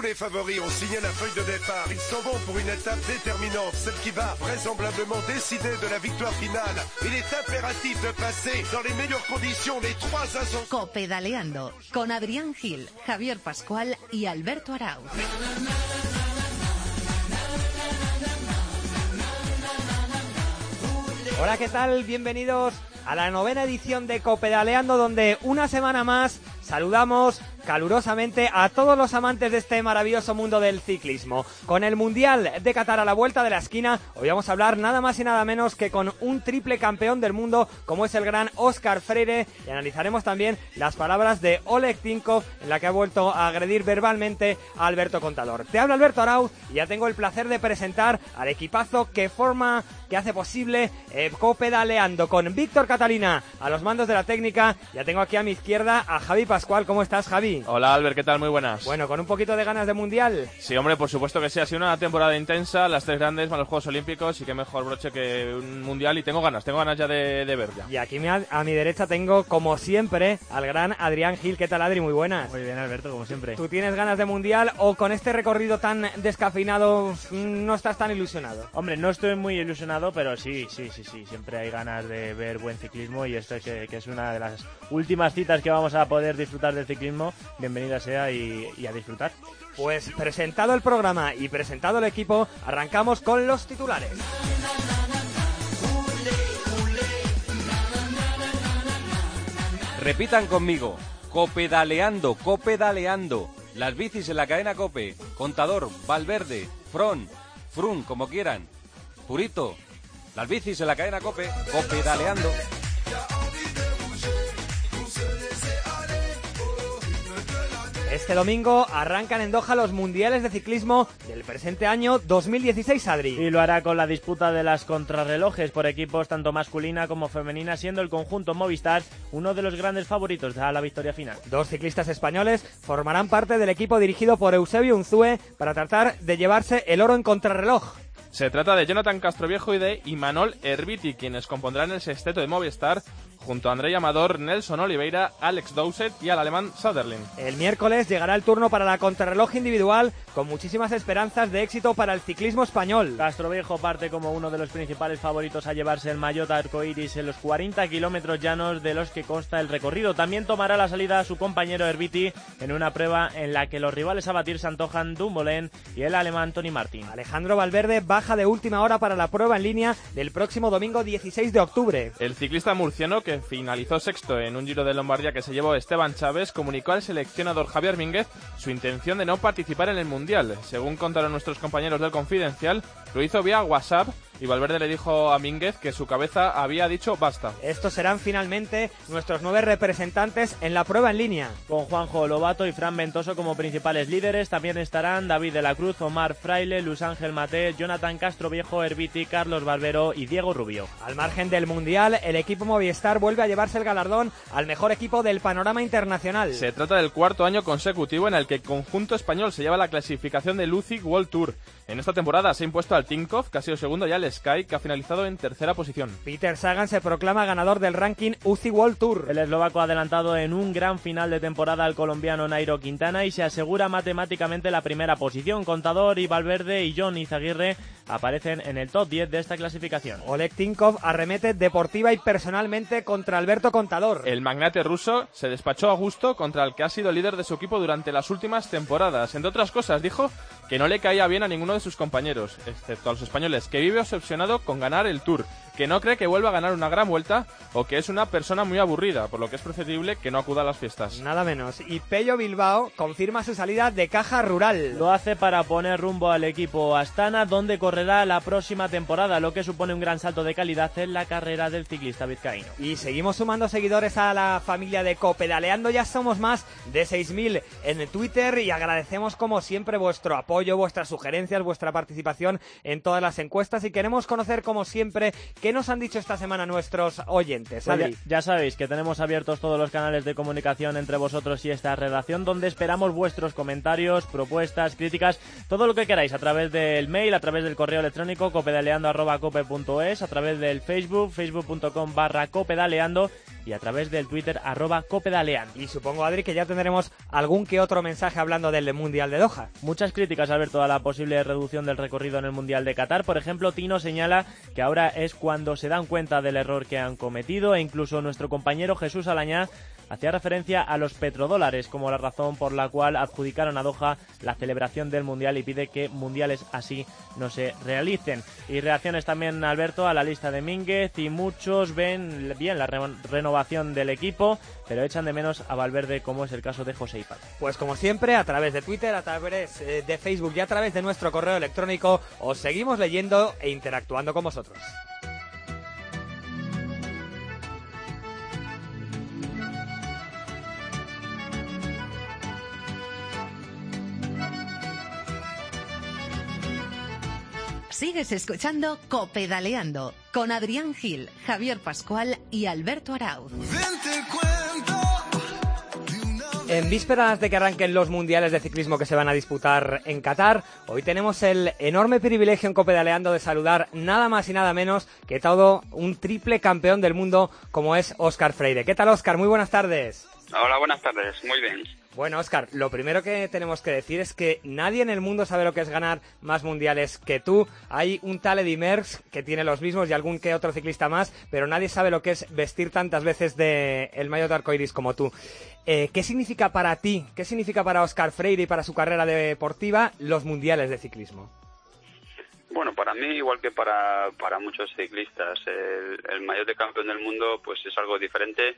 Tous les favoris ont signé la feuille de départ. Ils s'en vont pour une étape déterminante, celle qui va vraisemblablement décider de la victoire finale. Il est impératif de passer dans les meilleures conditions les trois ascensions. Copedaleando con Adrián Gil, Javier Pascual y Alberto Arauz. Hola, ¿qué tal? Bienvenidos a la novena edición de Copedaleando, donde una semana más saludamos calurosamente a todos los amantes de este maravilloso mundo del ciclismo. Con el Mundial de Qatar a la vuelta de la esquina, hoy vamos a hablar nada más y nada menos que con un triple campeón del mundo como es el gran Oscar Freire y analizaremos también las palabras de Oleg Tinkov en la que ha vuelto a agredir verbalmente a Alberto Contador. Te habla Alberto Arauz y ya tengo el placer de presentar al equipazo que forma, que hace posible eh, Copedaleando con Víctor Catalina a los mandos de la técnica. Ya tengo aquí a mi izquierda a Javi Pascual. ¿Cómo estás, Javi? Hola Albert, ¿qué tal? Muy buenas. Bueno, con un poquito de ganas de mundial. Sí, hombre, por supuesto que sí. Ha sido una temporada intensa, las tres grandes más los Juegos Olímpicos y qué mejor broche que un mundial. Y tengo ganas, tengo ganas ya de, de ver ya. Y aquí a, a mi derecha tengo, como siempre, al gran Adrián Gil. ¿Qué tal, Adri? Muy buenas. Muy bien, Alberto, como siempre. ¿Tú tienes ganas de mundial o con este recorrido tan descafeinado mm, no estás tan ilusionado? Hombre, no estoy muy ilusionado, pero sí, sí, sí, sí. Siempre hay ganas de ver buen ciclismo y esto que, que es una de las últimas citas que vamos a poder disfrutar del ciclismo. Bienvenida sea y, y a disfrutar. Pues presentado el programa y presentado el equipo, arrancamos con los titulares. Repitan conmigo. Copedaleando, copedaleando. Las bicis en la cadena Cope. Contador, Valverde, Fron, Frun, como quieran. Purito. Las bicis en la cadena Cope. Copedaleando. Este domingo arrancan en Doha los mundiales de ciclismo del presente año 2016, Adri. Y lo hará con la disputa de las contrarrelojes por equipos tanto masculina como femenina, siendo el conjunto Movistar uno de los grandes favoritos a la victoria final. Dos ciclistas españoles formarán parte del equipo dirigido por Eusebio Unzúe para tratar de llevarse el oro en contrarreloj. Se trata de Jonathan Castroviejo y de Imanol Herbiti, quienes compondrán el sexteto de Movistar junto a Andrei Amador, Nelson Oliveira, Alex Dowsett y al alemán Sutherland. El miércoles llegará el turno para la contrarreloj individual con muchísimas esperanzas de éxito para el ciclismo español. Castroviejo parte como uno de los principales favoritos a llevarse el maillot arcoiris en los 40 kilómetros llanos de los que consta el recorrido. También tomará la salida a su compañero Herbiti en una prueba en la que los rivales a batir se antojan Dumoulin y el alemán Tony Martin. Alejandro Valverde baja de última hora para la prueba en línea del próximo domingo 16 de octubre. El ciclista murciano que finalizó sexto en un Giro de Lombardía que se llevó Esteban Chávez, comunicó al seleccionador Javier Mínguez su intención de no participar en el Mundial. Según contaron nuestros compañeros del Confidencial, lo hizo vía WhatsApp y Valverde le dijo a Mínguez que su cabeza había dicho basta. Estos serán finalmente nuestros nueve representantes en la prueba en línea. Con Juanjo Lobato y Fran Ventoso como principales líderes, también estarán David de la Cruz, Omar Fraile, Luis Ángel Mate, Jonathan Castro Viejo, Herbiti, Carlos Barbero y Diego Rubio. Al margen del Mundial, el equipo Movistar vuelve a llevarse el galardón al mejor equipo del panorama internacional. Se trata del cuarto año consecutivo en el que el conjunto español se lleva la clasificación del UCI World Tour. En esta temporada se ha impuesto al Tinkoff, que ha sido segundo ya el Sky, que ha finalizado en tercera posición. Peter Sagan se proclama ganador del ranking UCI World Tour. El eslovaco ha adelantado en un gran final de temporada al colombiano Nairo Quintana y se asegura matemáticamente la primera posición. Contador y Valverde y John Izaguirre aparecen en el top 10 de esta clasificación. Oleg Tinkov arremete deportiva y personalmente contra Alberto Contador. El magnate ruso se despachó a gusto contra el que ha sido líder de su equipo durante las últimas temporadas. Entre otras cosas, dijo que no le caía bien a ninguno de sus compañeros, excepto a los españoles, que vive obsesionado con ganar el Tour, que no cree que vuelva a ganar una gran vuelta o que es una persona muy aburrida, por lo que es preferible que no acuda a las fiestas. Nada menos. Y Pello Bilbao confirma su salida de caja rural. Lo hace para poner rumbo al equipo Astana, donde correrá la próxima temporada, lo que supone un gran salto de calidad en la carrera del ciclista vizcaíno. Y seguimos sumando seguidores a la familia de Copedaleando, ya somos más de 6.000 en Twitter y agradecemos como siempre vuestro apoyo, vuestras sugerencias, vuestra participación en todas las encuestas y queremos conocer como siempre qué nos han dicho esta semana nuestros oyentes. Pues ya, sabéis que tenemos abiertos todos los canales de comunicación entre vosotros y esta redacción, donde esperamos vuestros comentarios, propuestas, críticas, todo lo que queráis a través del mail, a través del correo electrónico copedaleando.cope.es, a través del Facebook, facebook.com barra copedaleando y a través del Twitter arroba copedalean. Y supongo, Adri, que ya tendremos algún que otro mensaje hablando del Mundial de Doha. Muchas críticas, Alberto, a la posible reducción del recorrido en el Mundial de Qatar. Por ejemplo, Tino señala que ahora es cuando se dan cuenta del error que han cometido e incluso nuestro compañero Jesús Alañá hacía referencia a los petrodólares como la razón por la cual adjudicaron a Doha la celebración del Mundial y pide que mundiales así no se realicen. Y reacciones también, Alberto, a la lista de Mínguez y muchos ven bien la renovación del equipo, pero echan de menos a Valverde como es el caso de José Ipal. Pues como siempre, a través de Twitter, a través eh, de Facebook y a través de nuestro correo electrónico, os seguimos leyendo e interactuando con vosotros. Sigues escuchando Copedaleando con Adrián Gil, Javier Pascual y Alberto Arauz. En vísperas de que arranquen los mundiales de ciclismo que se van a disputar en Qatar, hoy tenemos el enorme privilegio en Copedaleando de saludar nada más y nada menos que todo un triple campeón del mundo como es Óscar Freire. ¿Qué tal, Óscar? Muy buenas tardes. Hola, buenas tardes. Muy bien. Bueno, Oscar, lo primero que tenemos que decir es que nadie en el mundo sabe lo que es ganar más mundiales que tú. Hay un tal Eddy Merckx que tiene los mismos y algún que otro ciclista más, pero nadie sabe lo que es vestir tantas veces de el maillot de arcoiris como tú. Eh, ¿Qué significa para ti, qué significa para Oscar Freire y para su carrera deportiva los mundiales de ciclismo? Bueno, para mí, igual que para, para muchos ciclistas, el, el maillot de campeón del mundo pues es algo diferente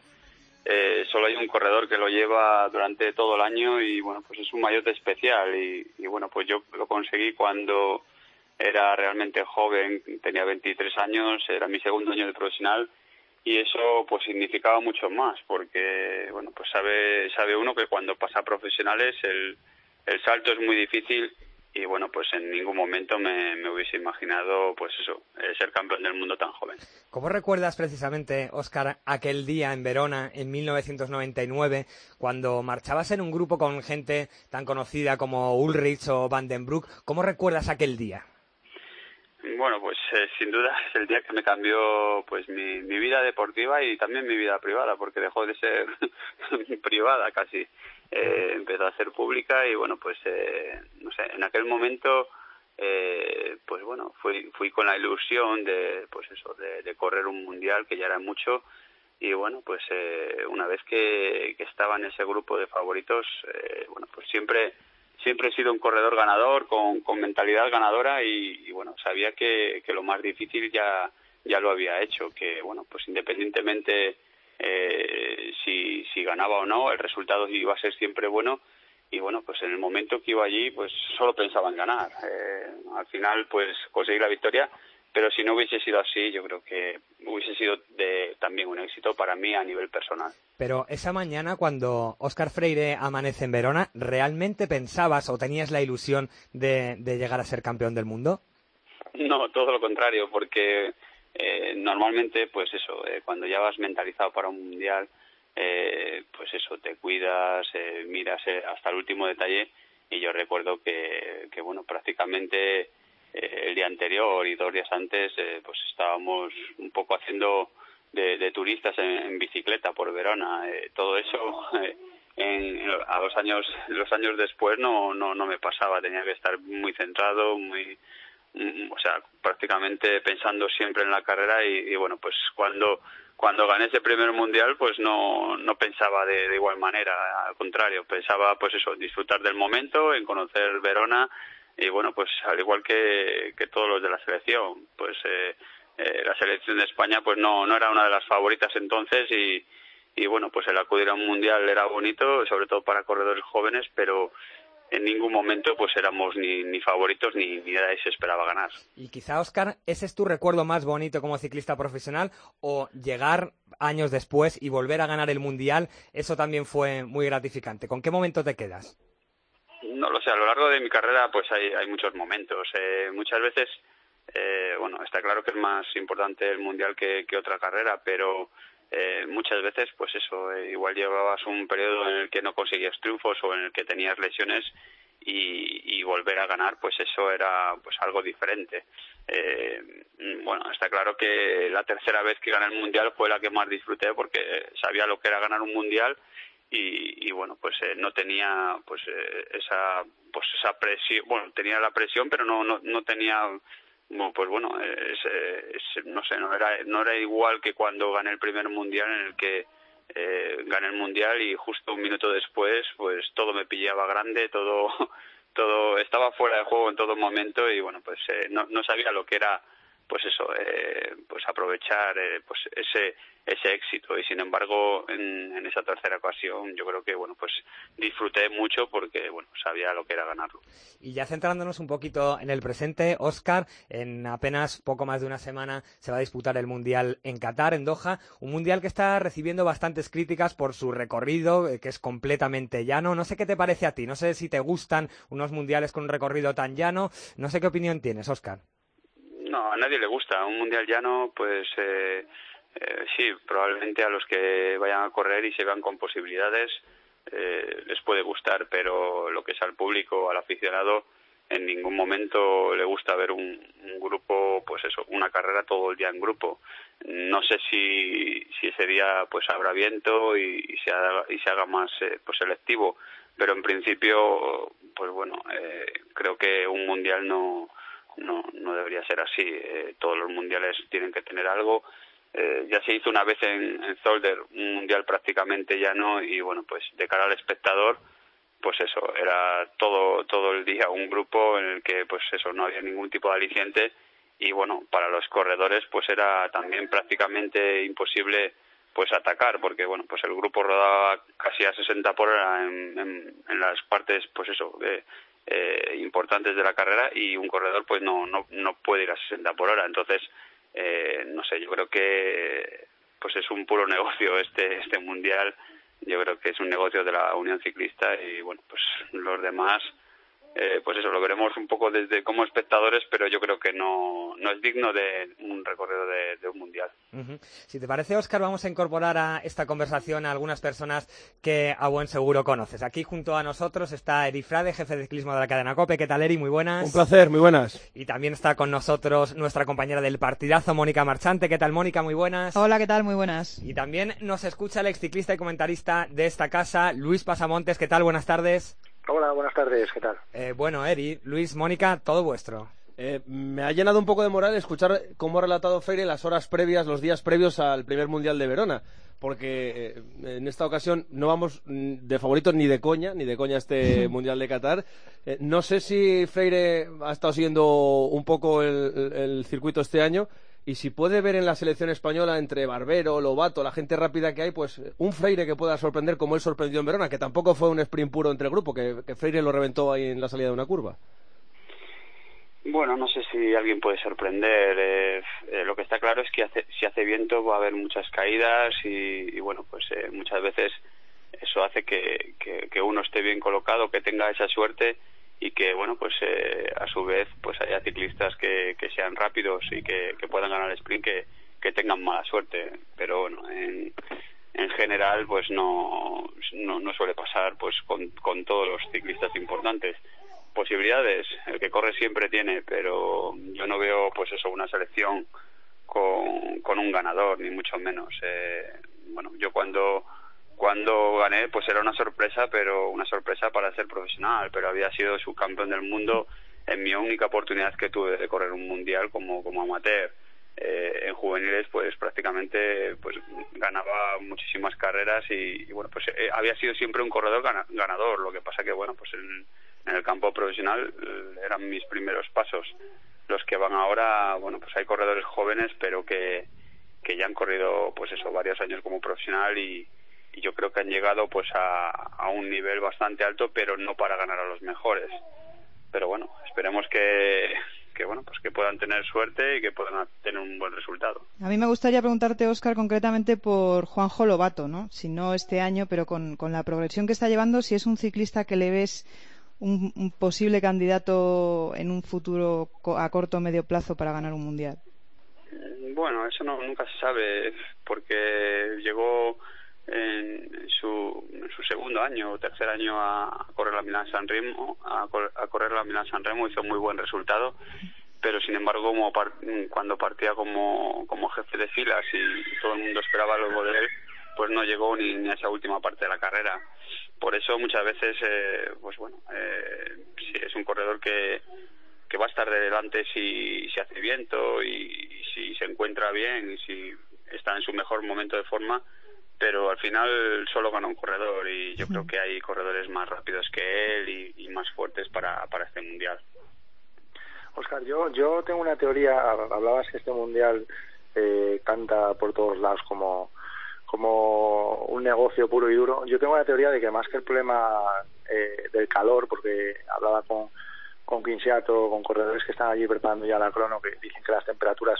eh, solo hay un corredor que lo lleva durante todo el año y bueno, pues es un mayote especial y, bueno, pues yo lo conseguí cuando era realmente joven, tenía 23 años, era mi segundo año de profesional y eso pues significaba mucho más porque bueno, pues sabe sabe uno que cuando pasa a profesionales el el salto es muy difícil y bueno, pues en ningún momento me, hubiese imaginado, pues eso, eh, ser campeón del mundo tan joven. ¿Cómo recuerdas precisamente, Oscar, aquel día en Verona, en 1999, cuando marchabas en un grupo con gente tan conocida como Ulrich o Vandenbroek? ¿Cómo recuerdas aquel día? Bueno, pues eh, sin duda es el día que me cambió pues mi, mi vida deportiva y también mi vida privada, porque dejó de ser privada casi eh, empezó a ser pública y bueno, pues eh, no sé, en aquel momento eh, pues bueno, fui, fui con la ilusión de pues eso, de, correr un mundial que ya era mucho y bueno, pues eh, una vez que, que estaba en ese grupo de favoritos, eh, bueno, pues siempre siempre he sido un corredor ganador con, con mentalidad ganadora y, y bueno, sabía que, que lo más difícil ya ya lo había hecho, que bueno, pues independientemente eh, si, si ganaba o no, el resultado iba a ser siempre bueno y bueno, pues en el momento que iba allí, pues solo pensaba en ganar. Eh, al final, pues conseguí la victoria, pero si no hubiese sido así, yo creo que hubiese sido de, también un éxito para mí a nivel personal. Pero esa mañana, cuando Oscar Freire amanece en Verona, ¿realmente pensabas o tenías la ilusión de, de llegar a ser campeón del mundo? No, todo lo contrario, porque eh, normalmente, pues eso, eh, cuando ya vas mentalizado para un mundial, eh, pues eso, te cuidas, eh, miras eh, hasta el último detalle. Y yo recuerdo que, que bueno, prácticamente el día anterior y dos días antes, pues estábamos un poco haciendo de, de turistas en, en, bicicleta por Verona. todo eso. En, a los años los años después no, no no me pasaba tenía que estar muy centrado muy o sea, prácticamente pensando siempre en la carrera y, y, bueno, pues cuando cuando gané ese primer mundial, pues no, no pensaba de, de, igual manera, al contrario, pensaba pues eso, disfrutar del momento, en conocer Verona y bueno, pues al igual que, que todos los de la selección, pues eh, eh, la selección de España pues no, no era una de las favoritas entonces y, y bueno, pues el acudir a un mundial era bonito, sobre todo para corredores jóvenes, pero en ningún momento pues éramos ni, ni favoritos ni, ni nadie se esperaba ganar. Y quizá, Oscar, ¿ese es tu recuerdo más bonito como ciclista profesional o llegar años después y volver a ganar el Mundial, eso también fue muy gratificante? ¿Con qué momento te quedas? No lo sé, a lo largo de mi carrera pues hay, hay muchos momentos. Eh, muchas veces, eh, bueno, está claro que es más importante el Mundial que, que otra carrera, pero eh, muchas veces, pues eso, eh, igual llevabas un periodo en el que no conseguías triunfos o en el que tenías lesiones y, volver a ganar, pues eso era pues algo diferente. Eh, bueno, está claro que la tercera vez que gané el mundial fue la que más disfruté porque sabía lo que era ganar un mundial y, bueno, pues eh, no tenía pues eh, esa pues esa presión, bueno, tenía la presión, pero no no, no tenía bueno, pues bueno, no sé, no era no era igual que cuando gané el primer mundial en el que eh, gané el mundial y justo un minuto después pues todo me pillaba grande todo todo estaba fuera de juego en todo momento y bueno pues eh, no, no sabía lo que era pues eso, eh, pues aprovechar eh, pues ese ese éxito. Y sin embargo en, esa tercera ocasión yo creo que bueno pues disfruté mucho porque bueno sabía lo que era ganarlo. Y ya centrándonos un poquito en el presente Oscar en apenas poco más de una semana se va a disputar el mundial en Qatar en Doha un mundial que está recibiendo bastantes críticas por su recorrido eh, que es completamente llano. No sé qué te parece a ti no sé si te gustan unos mundiales con un recorrido tan llano. No sé qué opinión tienes Oscar a nadie le gusta. Un mundial llano, pues eh, eh, sí, probablemente a los que vayan a correr y se vean con posibilidades eh, les puede gustar, pero lo que es al público, al aficionado, en ningún momento le gusta ver un, grupo, pues eso, una carrera todo el día en grupo. No sé si, si ese día pues habrá viento y, se, haga, y se haga más pues selectivo, pero en principio, pues bueno, creo que un mundial no no, no debería ser así. Eh, todos los mundiales tienen que tener algo. Eh, ya se hizo una vez en, Zolder un mundial prácticamente llano y bueno, pues de cara al espectador, pues eso, era todo, todo el día un grupo en el que pues eso, no había ningún tipo de aliciente y bueno, para los corredores pues era también prácticamente imposible pues atacar porque bueno pues el grupo rodaba casi a 60 por hora en, en, en las partes pues eso de, eh, importantes de la carrera y un corredor pues no, no, no puede ir a 60 por hora. Entonces, eh, no sé, yo creo que pues es un puro negocio este, este mundial. Yo creo que es un negocio de la Unión Ciclista y bueno, pues los demás eh, pues eso, lo veremos un poco desde como espectadores, pero yo creo que no, no es digno de un recorrido de, un mundial. Si te parece, Oscar, vamos a incorporar a esta conversación a algunas personas que a buen seguro conoces. Aquí junto a nosotros está Eri Frade, jefe de ciclismo de la cadena COPE. ¿Qué tal, Eri? Muy buenas. Un placer, muy buenas. Y también está con nosotros nuestra compañera del partidazo, Mónica Marchante. ¿Qué tal, Mónica? Muy buenas. Hola, ¿qué tal? Muy buenas. Y también nos escucha el ex ciclista y comentarista de esta casa, Luis Pasamontes. ¿Qué tal? Buenas tardes. Hola, buenas tardes, ¿qué tal? Eh, bueno, Eri, Luis, Mónica, todo vuestro. Eh, me ha llenado un poco de moral escuchar cómo ha relatado Freire las horas previas, los días previos al primer Mundial de Verona, porque eh, en esta ocasión no vamos de favoritos ni de coña, ni de coña este Mundial de Qatar. no sé si Freire ha estado siguiendo un poco el circuito este año y si puede ver en la selección española entre Barbero, Lobato, la gente rápida que hay, pues un Freire que pueda sorprender como él sorprendió en Verona, que tampoco fue un sprint puro entre el grupo, que, Freire lo reventó ahí en la salida de una curva. Bueno, no sé si alguien puede sorprender. Eh, eh, lo que está claro es que si hace viento va a haber muchas caídas y, bueno, pues eh, muchas veces eso hace que, uno esté bien colocado, que tenga esa suerte y que bueno pues eh, a su vez pues haya ciclistas que, sean rápidos y que, puedan ganar el sprint que, que tengan mala suerte. Pero bueno en, en general pues no, no, no suele pasar pues con, con todos los ciclistas importantes. Posibilidades el que corre siempre tiene pero yo no veo pues eso una selección con, con un ganador ni mucho menos. Eh, bueno yo cuando cuando gané, pues era una sorpresa, pero una sorpresa para ser profesional, pero había sido subcampeón del mundo en mi única oportunidad que tuve de correr un mundial como, como amateur. Eh, en juveniles pues prácticamente pues ganaba muchísimas carreras y, bueno pues eh, había sido siempre un corredor ganador lo que pasa que bueno pues en, el campo profesional eh, eran mis primeros pasos los que van ahora bueno pues hay corredores jóvenes pero que que ya han corrido pues eso varios años como profesional y, y yo creo que han llegado pues a, a un nivel bastante alto pero no para ganar a los mejores. Pero bueno esperemos que que bueno pues que puedan tener suerte y que puedan tener un buen resultado. A mí me gustaría preguntarte Óscar concretamente por Juanjo Lobato no si no este año pero con, con la progresión que está llevando si es un ciclista que le ves un, un posible candidato en un futuro a corto o medio plazo para ganar un mundial. Bueno eso no nunca se sabe porque llegó en su, segundo año o tercer año a, correr la Milán San Remo, a, correr la Milán San Remo hizo muy buen resultado, pero sin embargo como cuando partía como, como jefe de filas y todo el mundo esperaba luego de él, pues no llegó ni, a esa última parte de la carrera. Por eso muchas veces, eh, pues bueno, eh, sí, es un corredor que, que va a estar de delante si, si hace viento y si se encuentra bien y si está en su mejor momento de forma, pero al final solo gana un corredor y yo creo que hay corredores más rápidos que él y, más fuertes para, para este mundial. Oscar, yo, yo tengo una teoría, hablabas que este mundial eh, canta por todos lados como, como un negocio puro y duro. Yo tengo la teoría de que más que el problema eh, del calor, porque hablaba con, con Quinciato, con corredores que están allí preparando ya la crono, que dicen que las temperaturas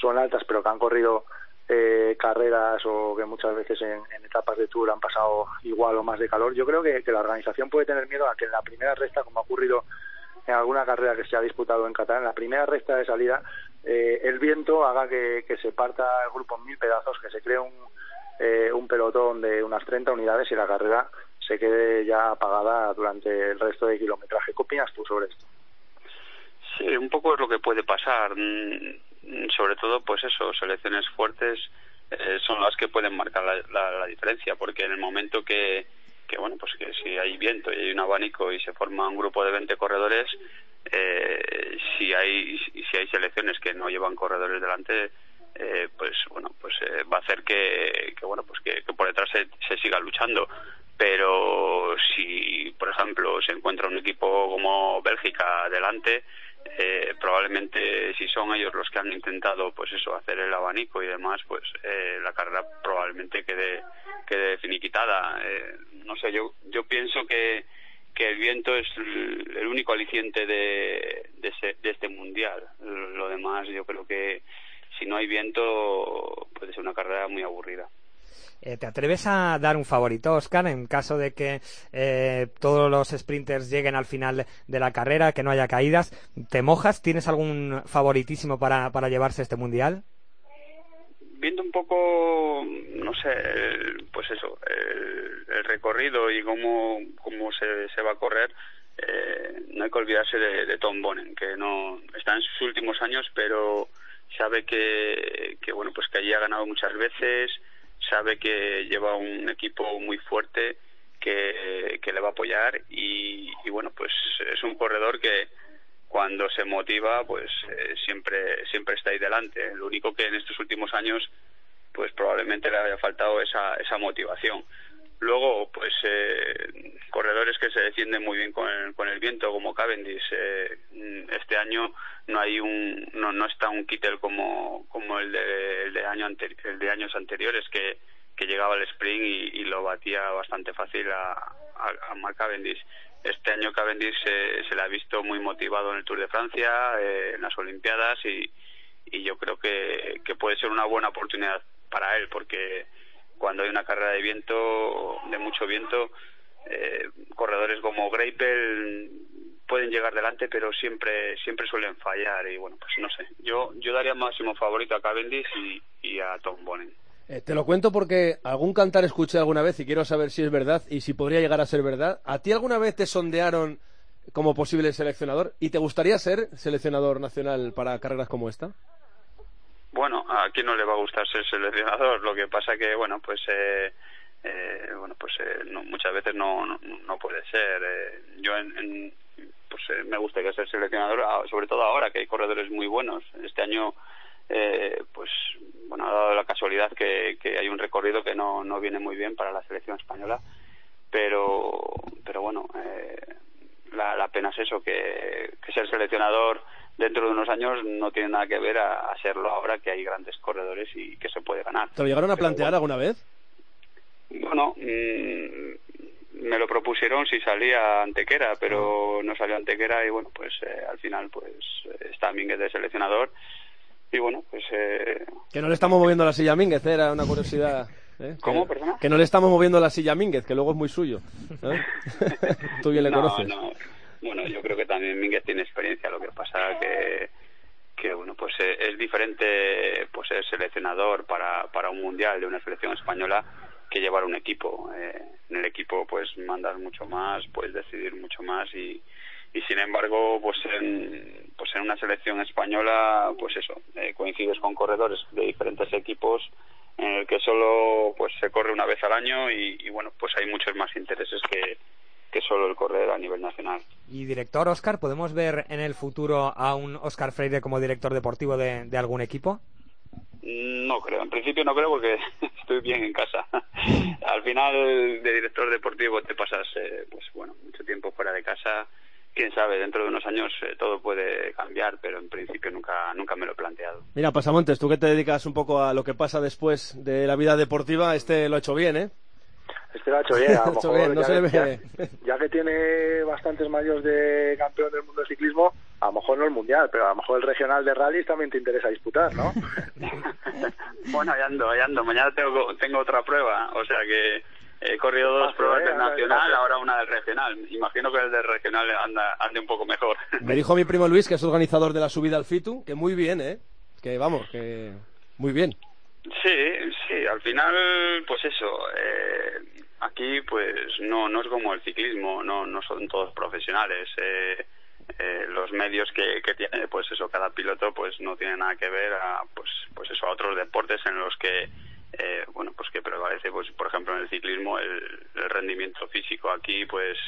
son altas, pero que han corrido eh, carreras o que muchas veces en, etapas de tour han pasado igual o más de calor. Yo creo que, la organización puede tener miedo a que en la primera recta, como ha ocurrido en alguna carrera que se ha disputado en Qatar, en la primera recta de salida, eh, el viento haga que, se parta el grupo en mil pedazos, que se cree un, eh, un pelotón de unas 30 unidades y la carrera se quede ya apagada durante el resto de kilometraje. ¿Qué opinas tú sobre esto? Sí, un poco es lo que puede pasar. Mm, sobre todo, pues eso, selecciones fuertes eh, son las que pueden marcar la, la, diferencia, porque en el momento que, que, bueno, pues que si hay viento y hay un abanico y se forma un grupo de 20 corredores, eh, si hay si hay selecciones que no llevan corredores delante, eh, pues bueno, pues eh, va a hacer que, que bueno, pues que, que por detrás se, se siga luchando. Pero si por ejemplo se encuentra un equipo como Bélgica delante eh, probablemente si son ellos los que han intentado pues eso hacer el abanico y demás pues eh, la carrera probablemente quede quede finiquitada. Eh, no sé yo yo pienso que que el viento es el único aliciente de, de, de este mundial. Lo demás yo creo que si no hay viento puede ser una carrera muy aburrida ¿Te atreves a dar un favorito, Oscar, en caso de que eh, todos los sprinters lleguen al final de la carrera, que no haya caídas? ¿Te mojas? ¿Tienes algún favoritísimo para, para llevarse este mundial? Viendo un poco, no sé, pues eso, el, recorrido y cómo, cómo se, se va a correr, eh, no hay que olvidarse de, de, Tom Bonen, que no está en sus últimos años, pero sabe que, que bueno, pues que allí ha ganado muchas veces, sabe que lleva un equipo muy fuerte que, que le va a apoyar y, bueno pues es un corredor que cuando se motiva pues eh, siempre siempre está ahí delante. Lo único que en estos últimos años pues probablemente le haya faltado esa esa motivación luego pues eh, corredores que se defienden muy bien con el, con el viento como Cavendish eh, este año no hay un no, no está un Kittel como como el de, el de año el de años anteriores que, que llegaba al sprint y, lo batía bastante fácil a, a, Mark Cavendish. Este año Cavendish se, se le ha visto muy motivado en el Tour de Francia eh, en las Olimpiadas y, y yo creo que, que puede ser una buena oportunidad para él porque cuando hay una carrera de viento de mucho viento eh, corredores como Greipel pueden llegar delante, pero siempre siempre suelen fallar y bueno, pues no sé. Yo yo daría máximo favorito a Cavendish y, a Tom Bonen. Eh, te lo cuento porque algún cantar escuché alguna vez y quiero saber si es verdad y si podría llegar a ser verdad. ¿A ti alguna vez te sondearon como posible seleccionador y te gustaría ser seleccionador nacional para carreras como esta? Bueno, a quién no le va a gustar ser seleccionador. Lo que pasa que, bueno, pues eh, eh, bueno, pues eh, no, muchas veces no, no, puede ser. Eh, yo en, pues eh, me gustaría ser seleccionador, sobre todo ahora que hay corredores muy buenos. Este año, pues bueno, ha dado la casualidad que, que hay un recorrido que no, no viene muy bien para la selección española, pero, pero bueno, la, la pena es eso, que, que ser seleccionador dentro de unos años no tiene nada que ver a, a serlo ahora que hay grandes corredores y que se puede ganar. ¿Te lo llegaron a plantear alguna vez? Bueno, mm, me lo propusieron si salía Antequera, pero ah. no salió Antequera y bueno, pues eh, al final pues está Mínguez de seleccionador y bueno, pues... Eh... Que no le estamos moviendo la silla a Mínguez, era una curiosidad. ¿eh? ¿Cómo, perdona? Que no le estamos moviendo la silla a Mínguez, que luego es muy suyo. ¿eh? Tú bien le conoces. No. Bueno, yo creo que también Mínguez tiene experiencia, lo que pasa que que bueno pues es diferente pues ser seleccionador para, para un mundial de una selección española que llevar un equipo. Eh, en el equipo pues mandas mucho más, puedes decidir mucho más y, y sin embargo pues en, pues en una selección española pues eso, eh, coincides con corredores de diferentes equipos en el que solo pues se corre una vez al año y, y bueno pues hay muchos más intereses que, que solo el correr a nivel nacional. Y director Oscar, ¿podemos ver en el futuro a un Oscar Freire como director deportivo de, de algún equipo? No creo, en principio no creo porque estoy bien en casa. Al final de director deportivo te pasas, eh, pues bueno, mucho tiempo fuera de casa. Quién sabe, dentro de unos años eh, todo puede cambiar, pero en principio nunca, nunca me lo he planteado. Mira, Pasamontes, tú que te dedicas un poco a lo que pasa después de la vida deportiva, este lo ha hecho bien, ¿eh? Este lo ha hecho bien, a lo mejor bien, no ya, se le ya- ve. ya que tiene bastantes mayos de campeón del mundo de ciclismo, a lo mejor no el mundial, pero a lo mejor el regional de rallies también te interesa disputar, ¿no? Bueno, ahí ando, ahí ando. Mañana tengo, tengo otra prueba, o sea que he corrido dos Paso, pruebas eh, del nacional, ahora una del regional. Imagino que el del regional anda, ande un poco mejor. Me dijo mi primo Luis, que es organizador de la subida al FITU, que muy bien, ¿eh? Que vamos, que muy bien. Sí, sí, al final, pues eso, eh, aquí pues no, no es como el ciclismo, no, no son todos profesionales. Eh, eh, los medios que, que tiene, pues eso, cada piloto pues no tiene nada que ver a, pues, pues eso, a otros deportes en los que, eh, bueno, pues que prevalece, pues por ejemplo en el ciclismo el, el rendimiento físico aquí pues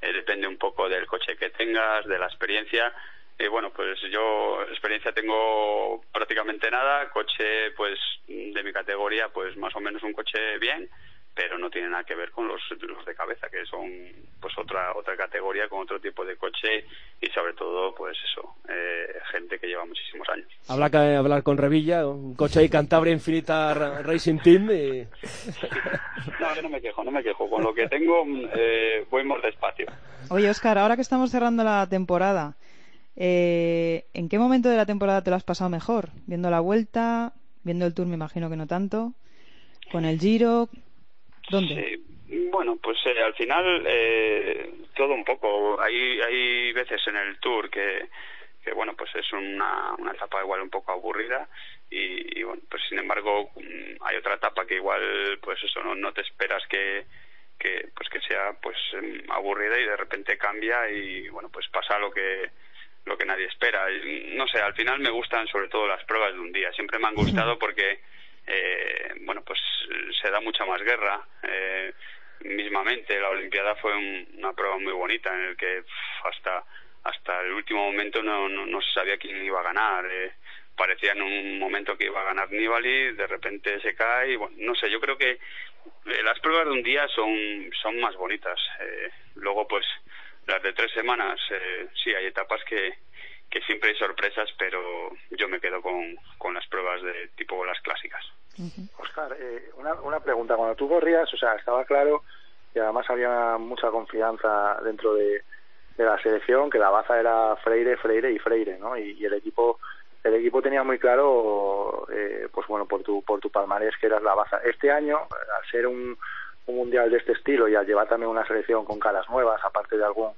eh, depende un poco del coche que tengas, de la experiencia. Y bueno, pues yo experiencia tengo prácticamente nada, coche pues de mi categoría pues más o menos un coche bien, pero no tiene nada que ver con los, los de cabeza que son pues otra otra categoría con otro tipo de coche y sobre todo pues eso, eh, gente que lleva muchísimos años. Habla que hablar con Revilla, un coche ahí Cantabria Infinita Ra- Racing Team y... No, yo no me quejo, no me quejo, con lo que tengo eh, voy más despacio. Oye, Oscar, ahora que estamos cerrando la temporada, eh, ¿en qué momento de la temporada te lo has pasado mejor? ¿Viendo la vuelta? ¿Viendo el tour? Me imagino que no tanto. ¿Con el Giro? ¿Dónde? Sí, bueno, pues eh, al final eh, todo un poco. Hay, hay veces en el tour que, que bueno, pues es una, una etapa igual un poco aburrida y, y, bueno, pues sin embargo mm, hay otra etapa que igual, pues eso, no, no te esperas que que pues que sea pues em, aburrida y de repente cambia y bueno pues pasa lo que lo que nadie espera Y, no sé al final me gustan sobre todo las pruebas de un día siempre me han gustado porque eh, bueno pues se da mucha más guerra. Eh, mismamente la olimpiada fue un- una prueba muy bonita en el que hasta hasta el último momento no, no, no se sabía quién iba a ganar. Eh, parecía en un momento que iba a ganar Nibali de repente se cae y bueno no sé yo creo que eh, las pruebas de un día son son más bonitas. Eh, luego pues las de tres semanas eh, sí hay etapas que que siempre hay sorpresas pero yo me quedo con, con las pruebas de tipo las clásicas Oscar, eh, una, una pregunta. Cuando tú corrías, o sea, estaba claro que además había mucha confianza dentro de, de la selección, que la baza era Freire, Freire y Freire, ¿no? Y, el equipo el equipo tenía muy claro, eh, pues bueno, por tu, por tu palmarés que eras la baza. Este año, al ser un, un mundial de este estilo y al llevar también una selección con caras nuevas, aparte de algún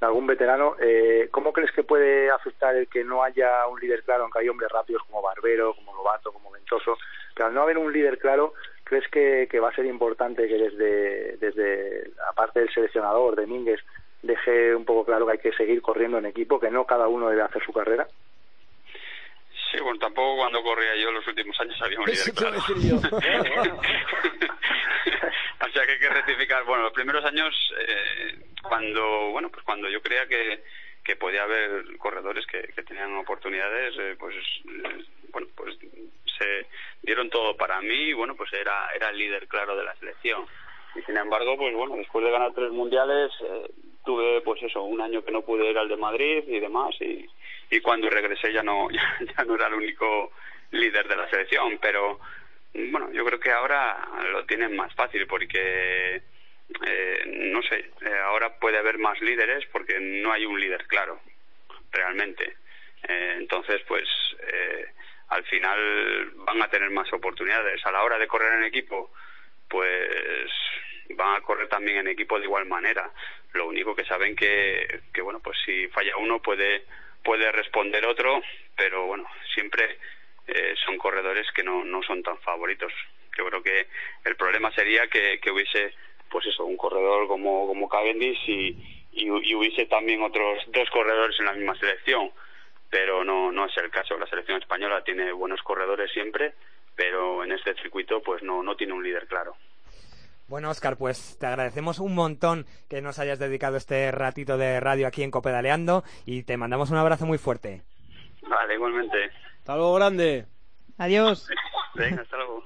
de algún veterano, eh, ¿cómo crees que puede afectar el que no haya un líder claro, aunque hay hombres rápidos como Barbero, como Lobato, como Ventoso, pero al no haber un líder claro, ¿crees que, que va a ser importante que desde, desde aparte del seleccionador, de Mínguez, deje un poco claro que hay que seguir corriendo en equipo, que no cada uno debe hacer su carrera? Sí, bueno, tampoco cuando corría yo los últimos años había un líder claro. a decir yo. o sea que hay que rectificar. Bueno, los primeros años, eh, cuando, bueno, pues cuando yo creía que, que podía haber corredores que, que tenían oportunidades, eh, pues, eh, bueno, pues se dieron todo para mí y bueno, pues era, era el líder claro de la selección. Y sin embargo, pues bueno, después de ganar tres mundiales, eh, tuve pues eso, un año que no pude ir al de Madrid y demás y, y cuando regresé ya no, ya, ya no era el único líder de la selección, pero bueno, yo creo que ahora lo tienen más fácil porque eh, no sé, eh, ahora puede haber más líderes porque no hay un líder claro, realmente. Eh, entonces, pues eh, al final van a tener más oportunidades. A la hora de correr en equipo, pues van a correr también en equipo de igual manera. Lo único que saben que, que bueno, pues si falla uno puede puede responder otro, pero bueno, siempre eh, son corredores que no, no son tan favoritos. Yo creo que el problema sería que, que hubiese, pues eso, un corredor como, como Cavendish y, y, hubiese también otros dos corredores en la misma selección. Pero no, no es el caso. La selección española tiene buenos corredores siempre, pero en este circuito pues no, no tiene un líder claro. Bueno, Oscar, pues te agradecemos un montón que nos hayas dedicado este ratito de radio aquí en Copedaleando y te mandamos un abrazo muy fuerte. Vale, igualmente. Hasta luego, grande. Adiós. Venga, hasta luego.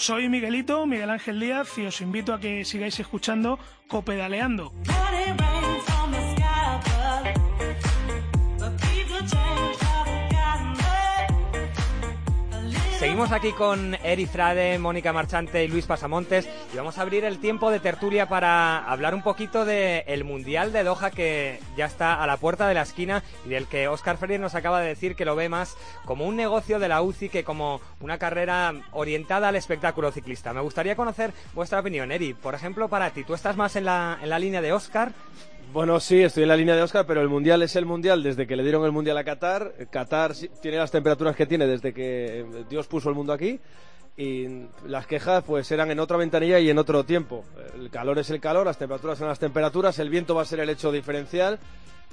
Soy Miguelito, Miguel Ángel Díaz, y os invito a que sigáis escuchando Copedaleando. Seguimos aquí con Eri Frade, Mónica Marchante y Luis Pasamontes y vamos a abrir el tiempo de tertulia para hablar un poquito del Mundial de Doha que ya está a la puerta de la esquina y del que Oscar Freire nos acaba de decir que lo ve más como un negocio de la UCI que como una carrera orientada al espectáculo ciclista. Me gustaría conocer vuestra opinión, Eri. Por ejemplo, para ti, ¿tú estás más en la, en la línea de Oscar bueno, sí, estoy en la línea de Oscar, pero el Mundial es el Mundial desde que le dieron el Mundial a Qatar. Qatar tiene las temperaturas que tiene desde que Dios puso el mundo aquí. Y las quejas pues eran en otra ventanilla y en otro tiempo. El calor es el calor, las temperaturas son las temperaturas, el viento va a ser el hecho diferencial.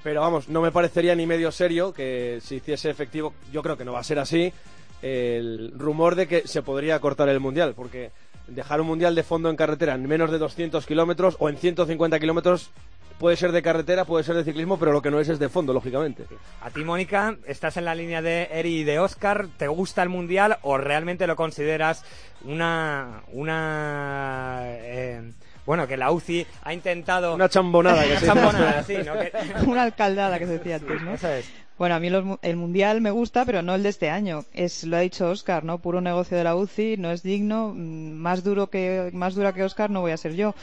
Pero vamos, no me parecería ni medio serio que si hiciese efectivo, yo creo que no va a ser así, el rumor de que se podría cortar el Mundial, porque dejar un Mundial de fondo en carretera en menos de 200 kilómetros o en 150 kilómetros puede ser de carretera, puede ser de ciclismo, pero lo que no es es de fondo, lógicamente. A ti, Mónica, estás en la línea de Eri y de Oscar. ¿Te gusta el mundial o realmente lo consideras una una eh, bueno, que la UCI ha intentado... Una chambonada. Que una chambonada, sí, ¿no? una alcaldada que se decía antes, ¿no? Eso es. Bueno, a mí el Mundial me gusta, pero no el de este año. Es, lo ha dicho Oscar, ¿no? Puro negocio de la UCI, no es digno. Mm, más, duro que, más dura que Oscar no voy a ser yo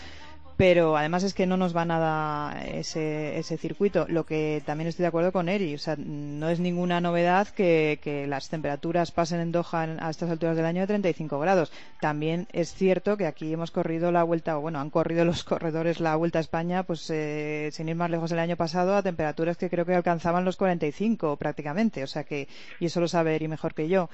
pero además es que no nos va nada ese, ese circuito. Lo que también estoy de acuerdo con Eri, o sea, no es ninguna novedad que, que, las temperaturas pasen en Doha a estas alturas del año de 35 grados. También es cierto que aquí hemos corrido la vuelta, o bueno, han corrido los corredores la vuelta a España, pues eh, sin ir más lejos el año pasado, a temperaturas que creo que alcanzaban los 45 prácticamente, o sea que, y eso lo sabe Eri mejor que yo.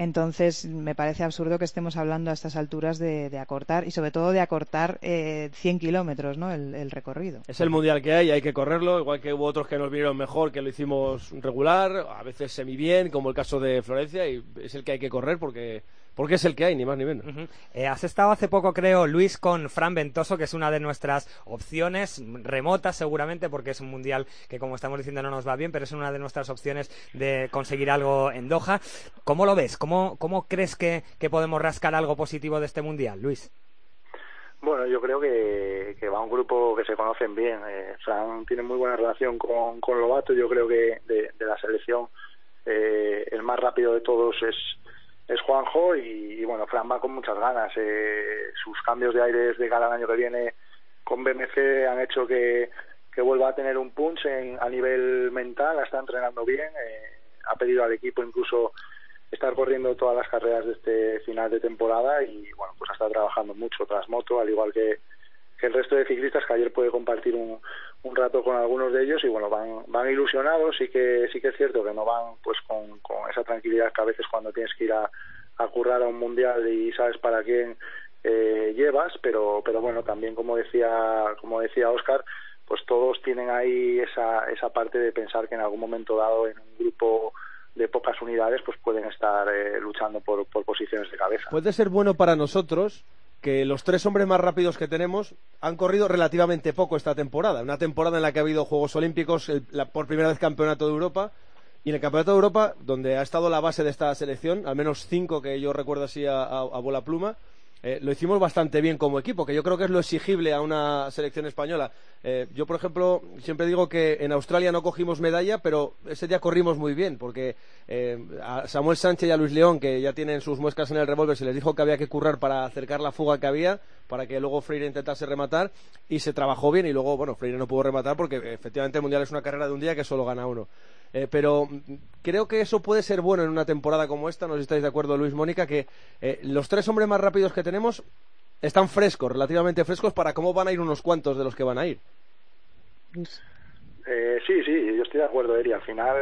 Entonces, me parece absurdo que estemos hablando a estas alturas de, acortar y sobre todo de acortar eh, 100 kilómetros, ¿no? El, recorrido. Es el mundial que hay, hay que correrlo, igual que hubo otros que nos vinieron mejor, que lo hicimos regular, a veces semi bien, como el caso de Florencia, y es el que hay que correr porque porque es el que hay, ni más ni menos. Eh, has estado hace poco, creo, Luis, con Fran Ventoso, que es una de nuestras opciones remotas, seguramente, porque es un mundial que, como estamos diciendo, no nos va bien, pero es una de nuestras opciones de conseguir algo en Doha. ¿Cómo lo ves? ¿Cómo, cómo crees que, podemos rascar algo positivo de este mundial, Luis? Bueno, yo creo que, va un grupo que se conocen bien. Eh, Fran tiene muy buena relación con, con Lobato. Yo creo que de, la selección eh, el más rápido de todos es, es Juanjo y, bueno, Fran va con muchas ganas. Eh, sus cambios de aires de cada año que viene con BMC han hecho que, que vuelva a tener un punch en, a nivel mental, está entrenando bien, eh, ha pedido al equipo incluso estar corriendo todas las carreras de este final de temporada y bueno, pues estado trabajando mucho tras moto, al igual que, que el resto de ciclistas que ayer puede compartir un, un rato con algunos de ellos y bueno van van ilusionados. Y que sí que es cierto que no van pues con, con esa tranquilidad que a veces cuando tienes que ir a, a currar a un mundial y sabes para quién eh, llevas. Pero pero bueno también como decía como decía Oscar pues todos tienen ahí esa esa parte de pensar que en algún momento dado en un grupo de pocas unidades pues pueden estar eh, luchando por, por posiciones de cabeza. Puede ser bueno para nosotros que los tres hombres más rápidos que tenemos han corrido relativamente poco esta temporada. Una temporada en la que ha habido Juegos Olímpicos, por primera vez Campeonato de Europa. Y en el Campeonato de Europa, donde ha estado la base de esta selección, al menos cinco que yo recuerdo así a, a bola pluma, eh, lo hicimos bastante bien como equipo, que yo creo que es lo exigible a una selección española. Eh, yo, por ejemplo, siempre digo que en Australia no cogimos medalla, pero ese día corrimos muy bien, porque eh, a Samuel Sánchez y a Luis León, que ya tienen sus muescas en el revólver, se les dijo que había que currar para acercar la fuga que había, para que luego Freire intentase rematar, y se trabajó bien, y luego, bueno, Freire no pudo rematar porque efectivamente el Mundial es una carrera de un día que solo gana uno. Eh, pero mm, creo que eso puede ser bueno en una temporada como esta, no sé si estáis de acuerdo, Luis Mónica, que eh, los tres hombres más rápidos que tenemos están frescos, relativamente frescos, para cómo van a ir unos cuantos de los que van a ir. Eh, sí, sí, yo estoy de acuerdo, Eri. Al final,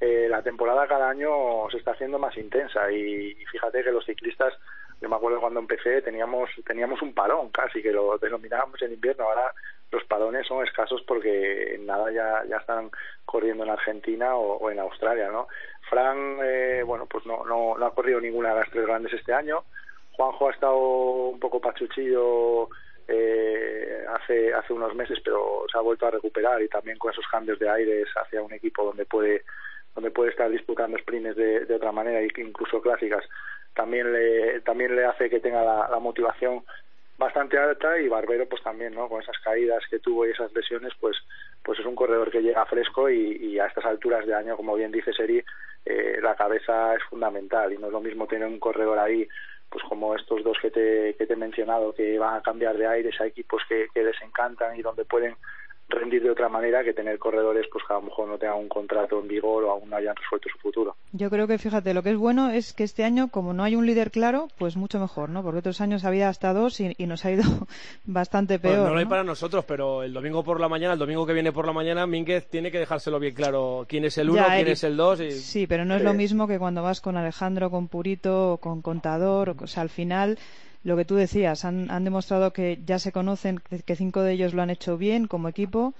eh, la temporada cada año se está haciendo más intensa y, fíjate que los ciclistas, yo me acuerdo cuando empecé teníamos teníamos un parón casi que lo denominábamos en invierno, ahora los parones son escasos porque nada ya, ya están corriendo en Argentina o, en Australia, ¿no? Fran, eh, bueno, pues no, no, ha corrido ninguna de las tres grandes este año. Juanjo ha estado un poco pachuchillo eh, hace hace unos meses, pero se ha vuelto a recuperar y también con esos cambios de aires hacia un equipo donde puede donde puede estar disputando sprints de, de otra manera y incluso clásicas también le también le hace que tenga la, motivación bastante alta y Barbero pues también no con esas caídas que tuvo y esas lesiones pues pues es un corredor que llega fresco y, a estas alturas de año como bien dice Seri eh, la cabeza es fundamental y no es lo mismo tener un corredor ahí pues como estos dos que te, que te he mencionado que van a cambiar de aires a equipos que les encantan y donde pueden rendir de otra manera que tener corredores pues que a lo mejor no tengan un contrato en vigor o aún no hayan resuelto su futuro. Yo creo que fíjate, lo que es bueno es que este año como no hay un líder claro, pues mucho mejor, ¿no? Porque otros años había hasta dos y, nos ha ido bastante peor. no lo hay para nosotros, pero el domingo por la mañana, el domingo que viene por la mañana, Mínguez tiene que dejárselo bien claro quién es el uno, quién es el dos. Y... Sí, pero no es lo mismo que cuando vas con Alejandro, con Purito, con Contador, o sea, al final lo que tú decías, han, han demostrado que ya se conocen, que cinco de ellos lo han hecho bien como equipo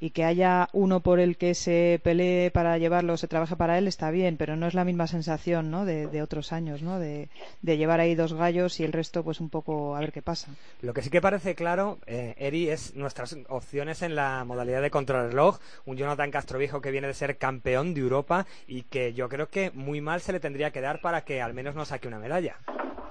y que haya uno por el que se pelee para llevarlo, se trabaje para él, está bien, pero no es la misma sensación ¿no? de, otros años, ¿no? De, llevar ahí dos gallos y el resto, pues un poco a ver qué pasa. Lo que sí que parece claro, eh, Eri, es nuestras opciones en la modalidad de contrarreloj. Un Jonathan Castroviejo que viene de ser campeón de Europa y que yo creo que muy mal se le tendría que dar para que al menos no saque una medalla.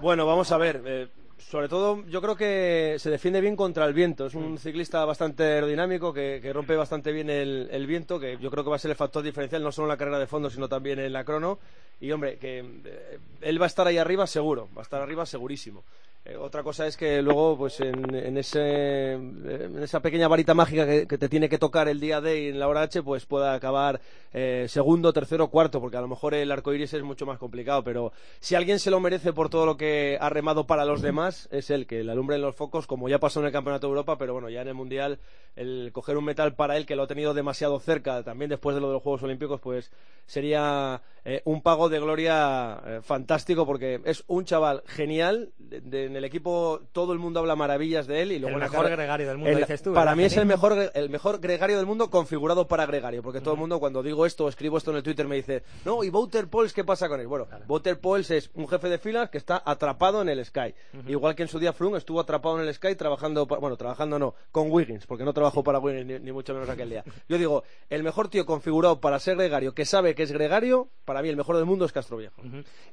Bueno, vamos a ver. Eh, sobre todo yo creo que se defiende bien contra el viento. Es un mm. ciclista bastante aerodinámico que, rompe bastante bien el, viento, que yo creo que va a ser el factor diferencial no solo en la carrera de fondo, sino también en la crono. Y hombre, que eh, él va a estar ahí arriba seguro, va a estar arriba segurísimo. Eh, otra cosa es que luego, pues en, ese, en esa pequeña varita mágica que, te tiene que tocar el día D y en la hora H, pues pueda acabar eh, segundo, tercero, cuarto, porque a lo mejor el arco iris es mucho más complicado. Pero si alguien se lo merece por todo lo que ha remado para los demás, es él, que le alumbre en los focos, como ya pasó en el Campeonato de Europa, pero bueno, ya en el Mundial, el coger un metal para él, que lo ha tenido demasiado cerca, también después de lo de los Juegos Olímpicos, pues sería eh, un pago de gloria fantástico, porque es un chaval genial de en el equipo todo el mundo habla maravillas de él y luego el mejor gregario del mundo dices tú para mí es el mejor el mejor gregario del mundo configurado para gregario porque todo el mundo cuando digo esto o escribo esto en el Twitter me dice no y Wouter Pauls qué pasa con él bueno Wouter Pauls es un jefe de filas que está atrapado en el Sky. Igual que en su día Froome estuvo atrapado en el Sky trabajando bueno trabajando no con Wiggins porque no trabajó para Wiggins ni, mucho menos aquel día. Yo digo el mejor tío configurado para ser gregario que sabe que es gregario para mí el mejor del mundo es Castroviejo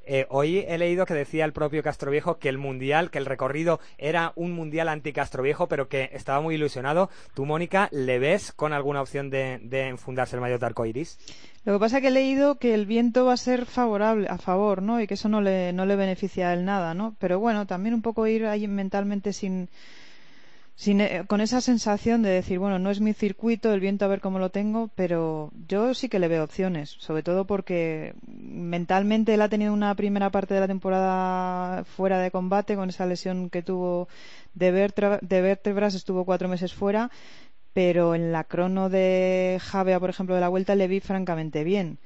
eh, hoy he leído que decía el propio Castroviejo que el mundial que el recorrido era un mundial anti-Castro Viejo, pero que estaba muy ilusionado. ¿Tú, Mónica, le ves con alguna opción de, de enfundarse el maillot arcoiris? Lo que pasa es que he leído que el viento va a ser favorable, a favor, ¿no? Y que eso no le, no le beneficia a él nada, ¿no? Pero bueno, también un poco ir ahí mentalmente sin eh, con esa sensación de decir, bueno, no es mi circuito, el viento a ver cómo lo tengo, pero yo sí que le veo opciones, sobre todo porque mentalmente él ha tenido una primera parte de la temporada fuera de combate con esa lesión que tuvo de, de vértebras, estuvo cuatro meses fuera, pero en la crono de Javea, por ejemplo, de la vuelta le vi francamente bien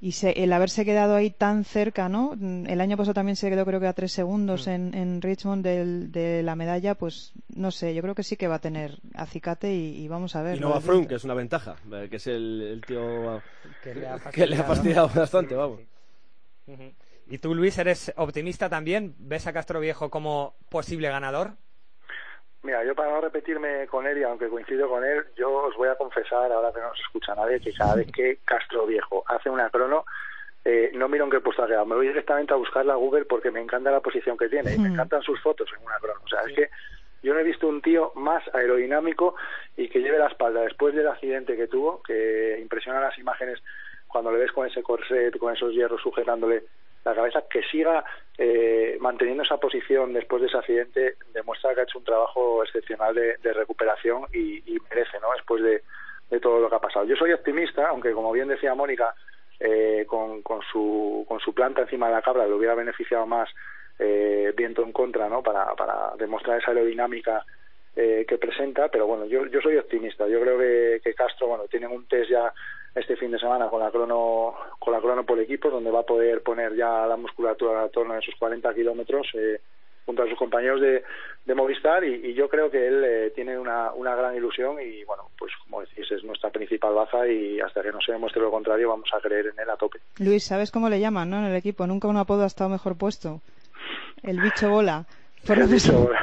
y el haberse quedado ahí tan cerca, ¿no? El año pasado también se quedó creo que a tres segundos mm. en, Richmond de la medalla, pues no sé, yo creo que sí que va a tener acicate y, vamos a ver. Y no a Froome, que es una ventaja, eh, que es el, tío que le ha fastidiado, bastante, vamos. ¿Y tú, Luis, eres optimista también? ¿Ves a Castro Viejo como posible ganador? Mira, yo para no repetirme con él y aunque coincido con él, yo os voy a confesar, ahora que no se escucha nadie, que cada vez que Castro Viejo hace una crono, eh, no miro en qué puesto ha quedado. Me voy directamente a buscarla a Google porque me encanta la posición que tiene y me encantan sus fotos en una crono. O sea, es que yo no he visto un tío más aerodinámico y que lleve la espalda después del accidente que tuvo, que impresionan las imágenes cuando le ves con ese corset, con esos hierros sujetándole la cabeza, que siga eh, manteniendo esa posición después de ese accidente, demuestra que ha hecho un trabajo excepcional de, recuperación y, merece, ¿no? Después de, todo lo que ha pasado. Yo soy optimista, aunque como bien decía Mónica, eh, con, su, con su planta encima de la cabra le hubiera beneficiado más eh, viento en contra, ¿no? Para, para demostrar esa aerodinámica eh, que presenta, pero bueno, yo, yo soy optimista. Yo creo que, que Castro, bueno, tiene un test ya este fin de semana con la crono con la crono por equipo donde va a poder poner ya la musculatura a torno de esos 40 kilómetros eh, junto a sus compañeros de, de Movistar y, yo creo que él eh, tiene una, una gran ilusión y bueno pues como decís es nuestra principal baza y hasta que no se demuestre lo contrario vamos a creer en él a tope. Luis sabes cómo le llaman no en el equipo nunca un apodo ha estado mejor puesto. El bicho bola. Por El bicho bola.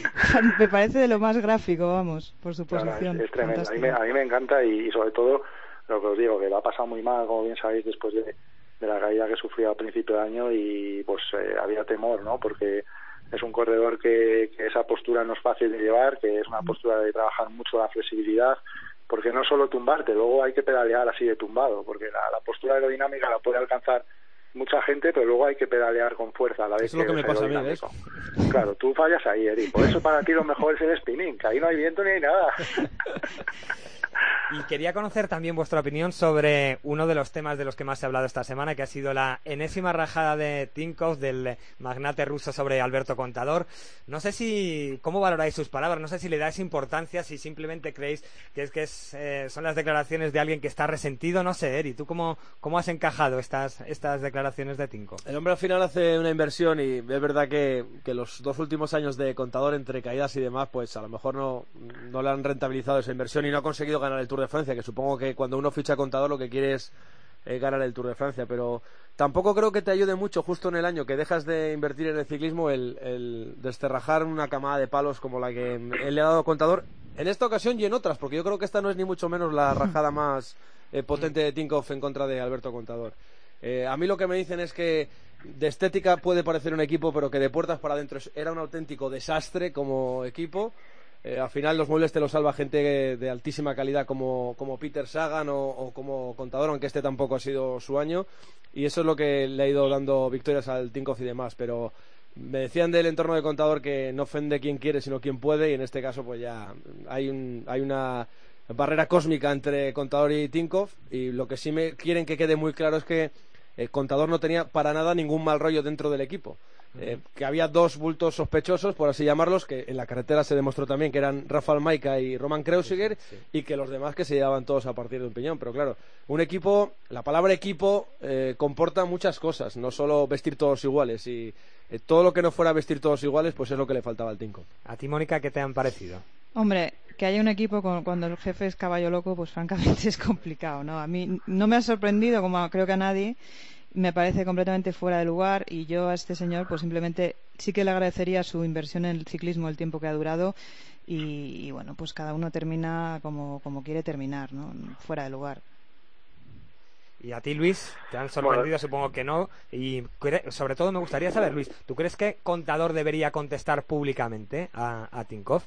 me parece de lo más gráfico vamos por su posición. es, tremendo. A mí, me, a mí me encanta y, y sobre todo lo que os digo que lo ha pasado muy mal como bien sabéis después de, de la caída que sufrió a principio de año y pues eh, había temor no porque es un corredor que, que esa postura no es fácil de llevar, que es una postura de trabajar mucho la flexibilidad, porque no solo tumbarte, luego hay que pedalear así de tumbado, porque la, la postura aerodinámica la puede alcanzar mucha gente, pero luego hay que pedalear con fuerza a la vez es lo que me pasa a mí. Claro, tú fallas ahí, Eri. Por eso para ti lo mejor es el spinning, que ahí no hay viento ni hay nada. Y quería conocer también vuestra opinión sobre uno de los temas de los que más se ha hablado esta semana, que ha sido la enésima rajada de Tinkov del magnate ruso sobre Alberto Contador. No sé si, ¿cómo valoráis sus palabras? No sé si le dais importancia, si simplemente creéis que es que es, eh, son las declaraciones de alguien que está resentido. No sé, Eri, ¿tú cómo, cómo has encajado estas, estas declaraciones de Tinkov? El hombre al final hace una inversión y es verdad que, que los dos últimos años de contador entre caídas y demás, pues a lo mejor no, no le han rentabilizado esa inversión y no ha conseguido ganar el Tour de Francia, que supongo que cuando uno ficha contador lo que quiere es eh, ganar el Tour de Francia, pero tampoco creo que te ayude mucho justo en el año que dejas de invertir en el ciclismo el, el desterrajar una camada de palos como la que él le ha dado contador en esta ocasión y en otras, porque yo creo que esta no es ni mucho menos la rajada más eh, potente de Tinkoff en contra de Alberto Contador. Eh, a mí lo que me dicen es que de estética puede parecer un equipo, pero que de puertas para adentro era un auténtico desastre como equipo. Eh, al final los muebles te los salva gente de altísima calidad como, como Peter Sagan o, como contador, aunque este tampoco ha sido su año. Y eso es lo que le ha ido dando victorias al Tinkoff y demás. Pero me decían del entorno de contador que no ofende quien quiere, sino quien puede. Y en este caso, pues ya hay, un, hay una barrera cósmica entre contador y Tinkoff. Y lo que sí me quieren que quede muy claro es que el contador no tenía para nada ningún mal rollo dentro del equipo. Eh, que había dos bultos sospechosos, por así llamarlos, que en la carretera se demostró también que eran Rafael Maika y Roman Kreuziger, y que los demás que se llevaban todos a partir de un piñón. Pero claro, un equipo, la palabra equipo eh, comporta muchas cosas, no solo vestir todos iguales. Y eh, todo lo que no fuera vestir todos iguales, pues es lo que le faltaba al Tinko. A ti, Mónica, ¿qué te han parecido? Hombre, que haya un equipo con- cuando el jefe es caballo loco, pues francamente es complicado, ¿no? A mí no me ha sorprendido, como creo que a nadie, me parece completamente fuera de lugar y yo a este señor, pues simplemente sí que le agradecería su inversión en el ciclismo, el tiempo que ha durado y, y, bueno, pues cada uno termina como, como quiere terminar, ¿no? Fuera de lugar. Y a ti, Luis, te han sorprendido, supongo que no. Y sobre todo me gustaría saber, Luis, ¿tú crees que Contador debería contestar públicamente a, a Tinkoff?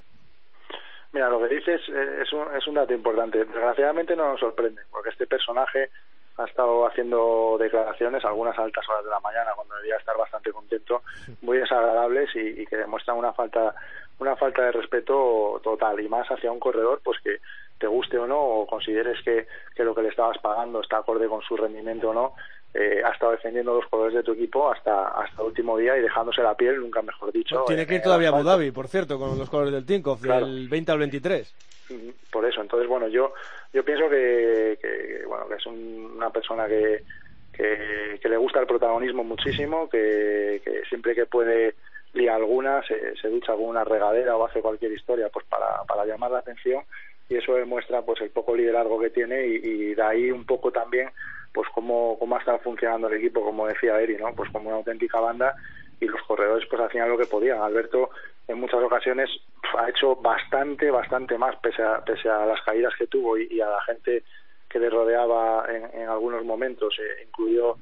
Mira, lo que dices eh, es un, es un dato importante. Desgraciadamente no nos sorprende, porque este personaje ha estado haciendo declaraciones, algunas a altas horas de la mañana, cuando debía estar bastante contento, muy desagradables y, y que demuestran una falta una falta de respeto total y más hacia un corredor pues que te guste o no o consideres que, que lo que le estabas pagando está acorde con su rendimiento o no eh, ha estado defendiendo los colores de tu equipo hasta hasta el último día y dejándose la piel nunca mejor dicho Tiene en que ir todavía a Abu. Dhabi, por cierto, con los colores del Tinkoff, Claro. del 20 al 23. Ujú, por eso entonces bueno yo yo pienso que, que, bueno que es un- una persona que, que que le gusta el protagonismo muchísimo que, que siempre que puede lía alguna se, se ducha con una regadera o hace cualquier historia pues para, para llamar la atención y eso demuestra pues el poco liderazgo que tiene y, y de ahí un poco también pues cómo, cómo ha estado funcionando el equipo como decía Eri no pues como una auténtica banda y los corredores pues hacían lo que podían. Alberto en muchas ocasiones ha hecho bastante bastante más pese a, pese a las caídas que tuvo y, y a la gente que le rodeaba en, en algunos momentos eh, incluido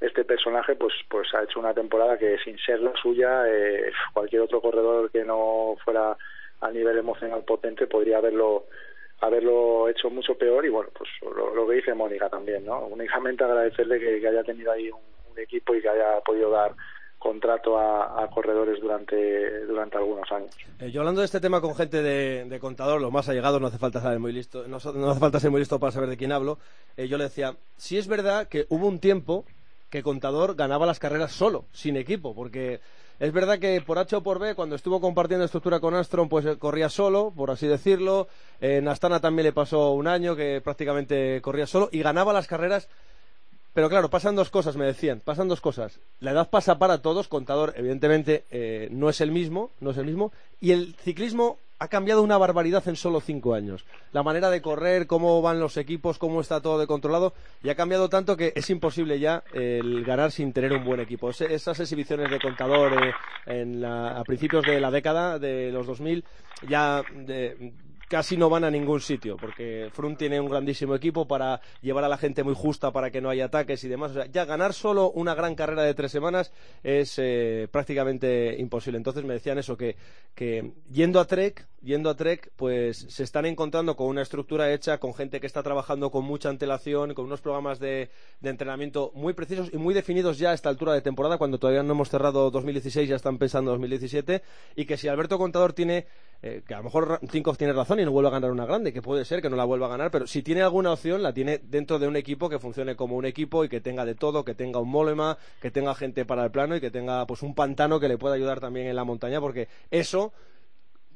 este personaje pues pues ha hecho una temporada que sin ser la suya eh, cualquier otro corredor que no fuera a nivel emocional potente podría haberlo haberlo hecho mucho peor y bueno pues lo, que dice Mónica también no únicamente agradecerle que, haya tenido ahí un, equipo y que haya podido dar contrato a, corredores durante durante algunos años Eh, yo hablando de este tema con gente de, contador, los más allegados, no hace falta saber muy listo, no, hace falta ser muy listo para saber de quién hablo. eh, yo le decía, sí es verdad que hubo un tiempo que contador ganaba las carreras solo, sin equipo, porque Es verdad que por H o por B, cuando estuvo compartiendo estructura con Astron, pues eh, corría solo, por así decirlo. En Astana también le pasó un año que prácticamente corría solo y ganaba las carreras pero claro, pasan dos cosas, me decían, pasan dos cosas. La edad pasa para todos, contador, evidentemente, eh, no es el mismo, no es el mismo, y el ciclismo ha cambiado una barbaridad en solo cinco años. La manera de correr, cómo van los equipos, cómo está todo de controlado, y ha cambiado tanto que es imposible ya el ganar sin tener un buen equipo. esas exhibiciones de contador eh, a principios de la década de los 2000 ya de, casi no van a ningún sitio, porque Frun tiene un grandísimo equipo para llevar a la gente muy justa para que no haya ataques y demás. O sea, ya ganar solo una gran carrera de tres semanas es eh, prácticamente imposible. Entonces me decían eso, que, que yendo a Trek, yendo a Trek, pues se están encontrando con una estructura hecha, con gente que está trabajando con mucha antelación, con unos programas de, de entrenamiento muy precisos y muy definidos ya a esta altura de temporada, cuando todavía no hemos cerrado 2016, ya están pensando 2017, y que si Alberto Contador tiene eh, que a lo mejor Tinkoff tiene razón y no vuelva a ganar una grande, que puede ser que no la vuelva a ganar, pero si tiene alguna opción, la tiene dentro de un equipo que funcione como un equipo y que tenga de todo, que tenga un molema, que tenga gente para el plano y que tenga pues un pantano que le pueda ayudar también en la montaña, porque eso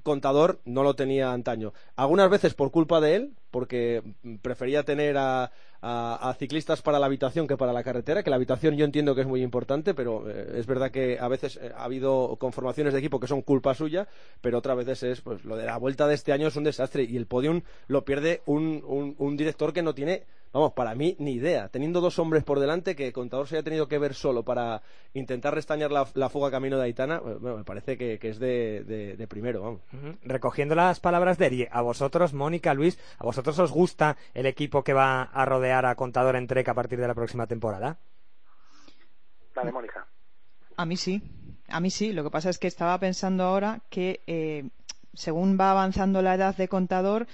contador no lo tenía antaño. Algunas veces por culpa de él, porque prefería tener a, ciclistas para la habitación que para la carretera, que la habitación yo entiendo que es muy importante, pero eh, es verdad que a veces eh, ha habido conformaciones de equipo que son culpa suya, pero otras veces es, pues lo de la vuelta de este año es un desastre y el podium lo pierde un director que no tiene Vamos, para mí ni idea. Teniendo dos hombres por delante, que el contador se haya tenido que ver solo para intentar restañar la, fuga camino de Aitana, eh, me parece que, es de, primero, vamos. Recogiendo las palabras de Eri, a vosotros, Mónica, Luis, ¿a vosotros os gusta el equipo que va a rodear a Contador en Trek a partir de la próxima temporada? Vale, Mónica. A mí sí, a mí sí. Lo que pasa es que estaba pensando ahora que eh, según va avanzando la edad de Contador,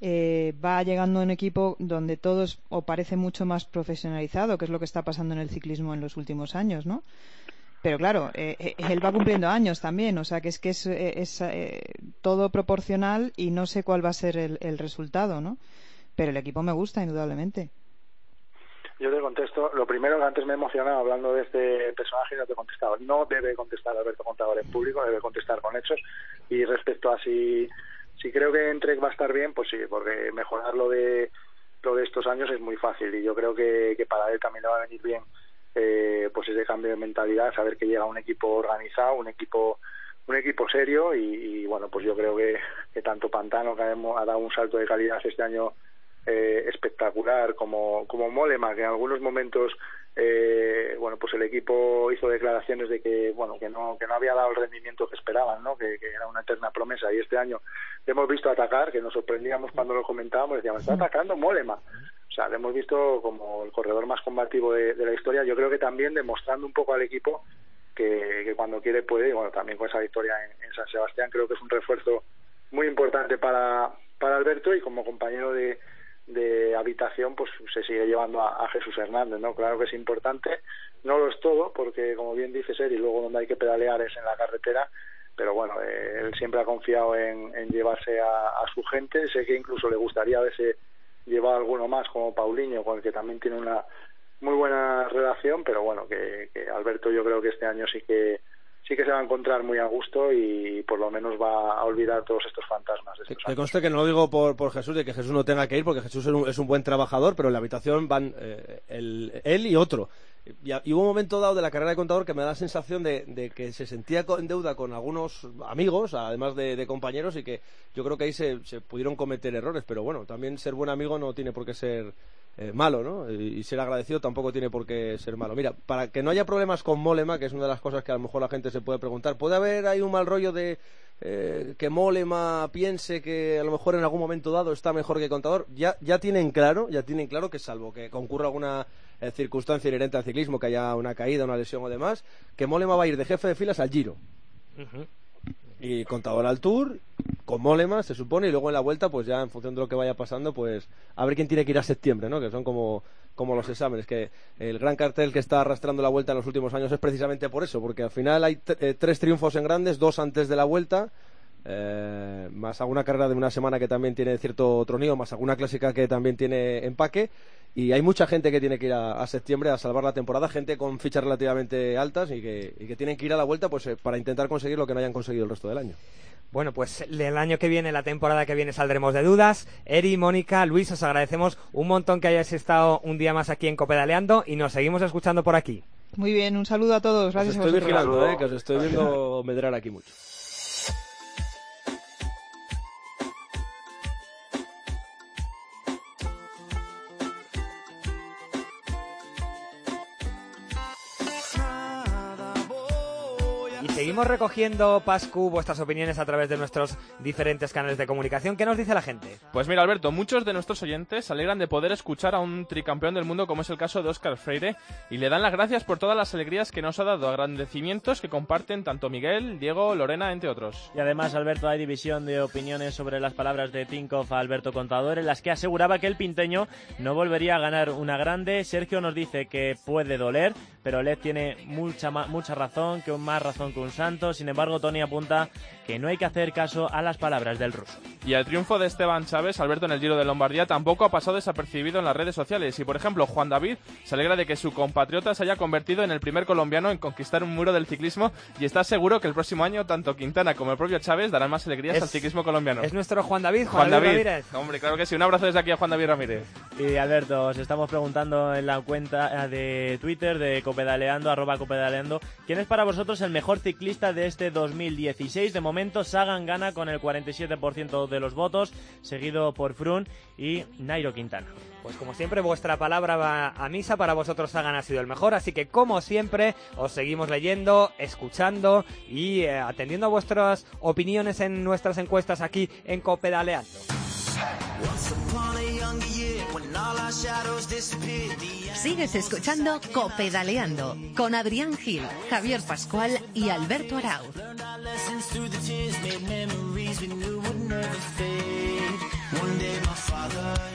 eh, va llegando un equipo donde todos o parece mucho más profesionalizado, que es lo que está pasando en el ciclismo en los últimos años, ¿no? Pero claro, eh, eh, él va cumpliendo años también, o sea que es que es, todo proporcional y no sé cuál va a ser el, resultado, ¿no? Pero el equipo me gusta, indudablemente. Yo te contesto, lo primero que antes me he emocionado hablando de este personaje no te he contestado. No debe contestar Alberto Contador en público, debe contestar con hechos. Y respecto a si si creo que en Trek va a estar bien, pues sí, porque mejorar lo de, lo de estos años es muy fácil y yo creo que, que para él también le va a venir bien eh, pues ese cambio de mentalidad, saber que llega un equipo organizado, un equipo un equipo serio y, bueno, pues yo creo que, que tanto Pantano, que ha dado un salto de calidad este año eh, espectacular, como, como Molema, que en algunos momentos eh, bueno pues el equipo hizo declaraciones de que bueno que no que no había dado el rendimiento que esperaban no que, era una eterna promesa. Y este año le hemos visto atacar que nos sorprendíamos cuando lo comentábamos decíamos está atacando Molema o sea le hemos visto como el corredor más combativo de, la historia yo creo que también demostrando un poco al equipo que, cuando quiere puede y bueno también con esa victoria en, San Sebastián creo que es un refuerzo muy importante para para Alberto y como compañero de de habitación pues se sigue llevando a, Jesús Hernández no claro que es importante. No lo es todo porque como bien dice Ser y luego donde hay que pedalear es en la carretera pero bueno eh, él siempre ha confiado en, llevarse a, su gente. Sé que incluso le gustaría haberse llevado alguno más como Paulinho con el que también tiene una muy buena relación pero bueno que Alberto yo creo que este año sí que sí que se va a encontrar muy a gusto y por lo menos va a olvidar todos estos fantasmas. De Te conste que no lo digo por, por Jesús, de que Jesús no tenga que ir, porque Jesús es un, buen trabajador, pero en la habitación van eh, él y otro. Y, hubo un momento dado de la carrera de contador que me da la sensación de, que se sentía en deuda con algunos amigos, además de, compañeros, y que yo creo que ahí se, se, pudieron cometer errores. Pero bueno, también ser buen amigo no tiene por qué ser eh, malo, ¿no? Y, ser agradecido tampoco tiene por qué ser malo. Mira, para que no haya problemas con Molema, que es una de las cosas que a lo mejor la gente se puede preguntar, ¿puede haber ahí un mal rollo de eh, que Molema piense que a lo mejor en algún momento dado está mejor que Contador? Ya, ya tienen claro, ya tienen claro que salvo que concurra alguna eh, circunstancia inherente al ciclismo, que haya una caída, una lesión o demás, que Molema va a ir de jefe de filas al Giro y contador al Tour, con Molema, se supone, y luego en la vuelta, pues ya en función de lo que vaya pasando, pues a ver quién tiene que ir a septiembre, ¿no? Que son como, como los exámenes, que el gran cartel que está arrastrando la vuelta en los últimos años es precisamente por eso, porque al final hay eh, tres triunfos en grandes, dos antes de la vuelta, eh, más alguna carrera de una semana que también tiene cierto troneo, más alguna clásica que también tiene empaque. Y hay mucha gente que tiene que ir a, septiembre a salvar la temporada, gente con fichas relativamente altas y que, y que tienen que ir a la vuelta pues, eh, para intentar conseguir lo que no hayan conseguido el resto del año. Bueno, pues el año que viene, la temporada que viene, saldremos de dudas. Eri, Mónica, Luis, os agradecemos un montón que hayáis estado un día más aquí en Copedaleando y nos seguimos escuchando por aquí. Muy bien, un saludo a todos. Gracias os estoy vigilando, eh, que os estoy viendo medrar aquí mucho. Seguimos recogiendo, Pascu, vuestras opiniones a través de nuestros diferentes canales de comunicación. ¿Qué nos dice la gente? Pues mira, Alberto, muchos de nuestros oyentes se alegran de poder escuchar a un tricampeón del mundo como es el caso de Oscar Freire y le dan las gracias por todas las alegrías que nos ha dado, agradecimientos que comparten tanto Miguel, Diego, Lorena, entre otros. Y además, Alberto, hay división de opiniones sobre las palabras de Tinkoff a Alberto Contador en las que aseguraba que el pinteño no volvería a ganar una grande. Sergio nos dice que puede doler, pero Led tiene mucha, mucha razón, que más razón que un santo. Sin embargo, Tony apunta que no hay que hacer caso a las palabras del ruso. Y el triunfo de Esteban Chávez, Alberto, en el Giro de Lombardía tampoco ha pasado desapercibido en las redes sociales. Y, por ejemplo, Juan David se alegra de que su compatriota se haya convertido en el primer colombiano en conquistar un muro del ciclismo y está seguro que el próximo año tanto Quintana como el propio Chávez darán más alegrías al ciclismo colombiano. Es nuestro Juan David, Juan, David, Ramírez. Hombre, claro que sí. Un abrazo desde aquí a Juan David Ramírez. Y Alberto, os estamos preguntando en la cuenta de Twitter de Copedaleando, arroba Copedaleando, ¿quién es para vosotros el mejor ciclista de este 2016? De momento, Sagan gana con el 47% de los votos seguido por Frun y Nairo Quintana. Pues como siempre, vuestra palabra va a misa, para vosotros Sagan ha sido el mejor, así que como siempre, os seguimos leyendo, escuchando y eh, atendiendo a vuestras opiniones en nuestras encuestas aquí en Copedaleando. Sigues escuchando Copedaleando con Adrián Gil, Javier Pascual y Alberto Arauz.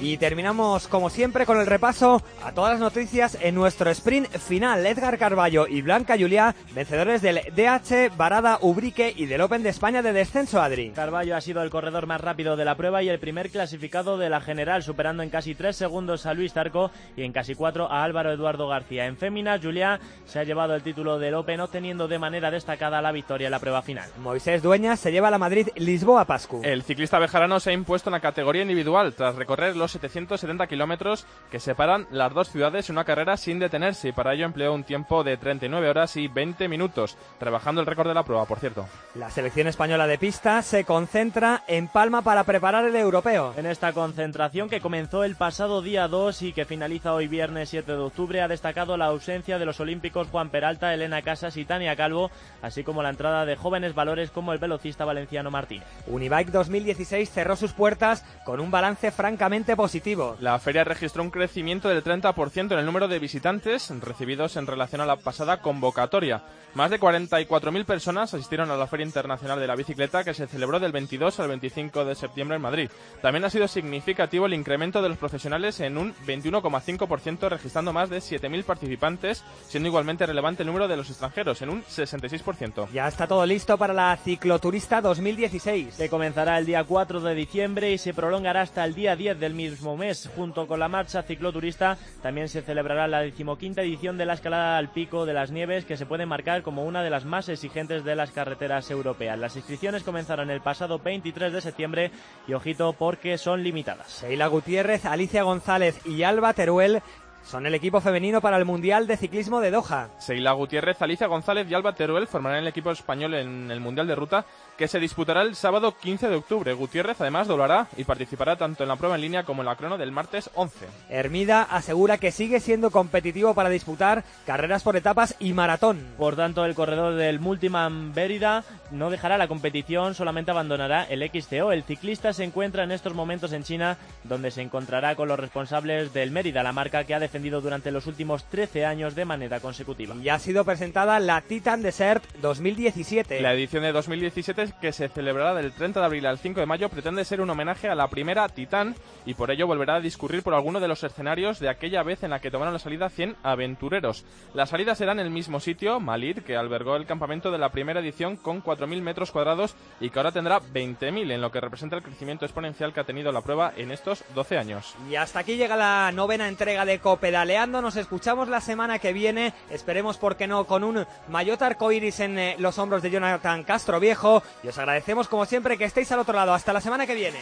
Y terminamos, como siempre, con el repaso a todas las noticias en nuestro sprint final. Edgar Carballo y Blanca Juliá, vencedores del DH, Barada, Ubrique y del Open de España de descenso, Adri. Carballo ha sido el corredor más rápido de la prueba y el primer clasificado de la general, superando en casi 3 segundos a Luis Tarco y en casi 4 a Álvaro Eduardo García. En féminas, Juliá se ha llevado el título del Open, obteniendo de manera destacada la victoria en la prueba final. Moisés Dueñas se lleva la Madrid-Lisboa-Pascu. El ciclista bejarano se ha impuesto en la categoría individual tras recorrer los 770 kilómetros que separan las dos ciudades en una carrera sin detenerse y para ello empleó un tiempo de 39 horas y 20 minutos, rebajando el récord de la prueba, por cierto. La selección española de pista se concentra en Palma para preparar el europeo. En esta concentración que comenzó el pasado día 2 y que finaliza hoy viernes 7 de octubre ha destacado la ausencia de los olímpicos Juan Peralta, Elena Casas y Tania Calvo, así como la entrada de jóvenes valores como el velocista valenciano Martínez. Unibike 2016 cerró sus puertas con un balance francamente positivo. La feria registró un crecimiento del 30% en el número de visitantes recibidos en relación a la pasada convocatoria. Más de 44.000 personas asistieron a la Feria Internacional de la Bicicleta que se celebró del 22 al 25 de septiembre en Madrid. También ha sido significativo el incremento de los profesionales en un 21,5%, registrando más de 7.000 participantes, siendo igualmente relevante el número de los extranjeros, en un 66%. Ya está todo listo para la Cicloturista 2016. Que comenzará el día 4 de diciembre y se prolongará hasta el día 10 del mismo mes. Junto con la marcha cicloturista también se celebrará la decimoquinta edición de la escalada al Pico de las Nieves, que se puede marcar como una de las más exigentes de las carreteras europeas. Las inscripciones comenzaron el pasado 23 de septiembre y ojito porque son limitadas. Sheila Gutiérrez, Alicia González y Alba Teruel son el equipo femenino para el Mundial de Ciclismo de Doha. Seila Gutiérrez, Alicia González y Alba Teruel formarán el equipo español en el Mundial de Ruta que se disputará el sábado 15 de octubre. Gutiérrez además doblará y participará tanto en la prueba en línea como en la crono del martes 11. Hermida asegura que sigue siendo competitivo para disputar carreras por etapas y maratón. Por tanto, el corredor del Multiman Berida no dejará la competición, solamente abandonará el XCO. El ciclista se encuentra en estos momentos en China, donde se encontrará con los responsables del Mérida, la marca que ha defendido defendido durante los últimos 13 años de manera consecutiva. Y ha sido presentada la Titan Desert 2017. La edición de 2017 que se celebrará del 30 de abril al 5 de mayo pretende ser un homenaje a la primera Titan y por ello volverá a discurrir por alguno de los escenarios de aquella vez en la que tomaron la salida 100 aventureros. La salida será en el mismo sitio, Malid, que albergó el campamento de la primera edición con 4.000 metros cuadrados y que ahora tendrá 20.000, en lo que representa el crecimiento exponencial que ha tenido la prueba en estos 12 años. Y hasta aquí llega la novena entrega de Copedaleando. Nos escuchamos la semana que viene. Esperemos, por qué no, con un maillot arcoiris en eh, los hombros de Jonathan Castro Viejo. Y os agradecemos, como siempre, que estéis al otro lado. Hasta la semana que viene.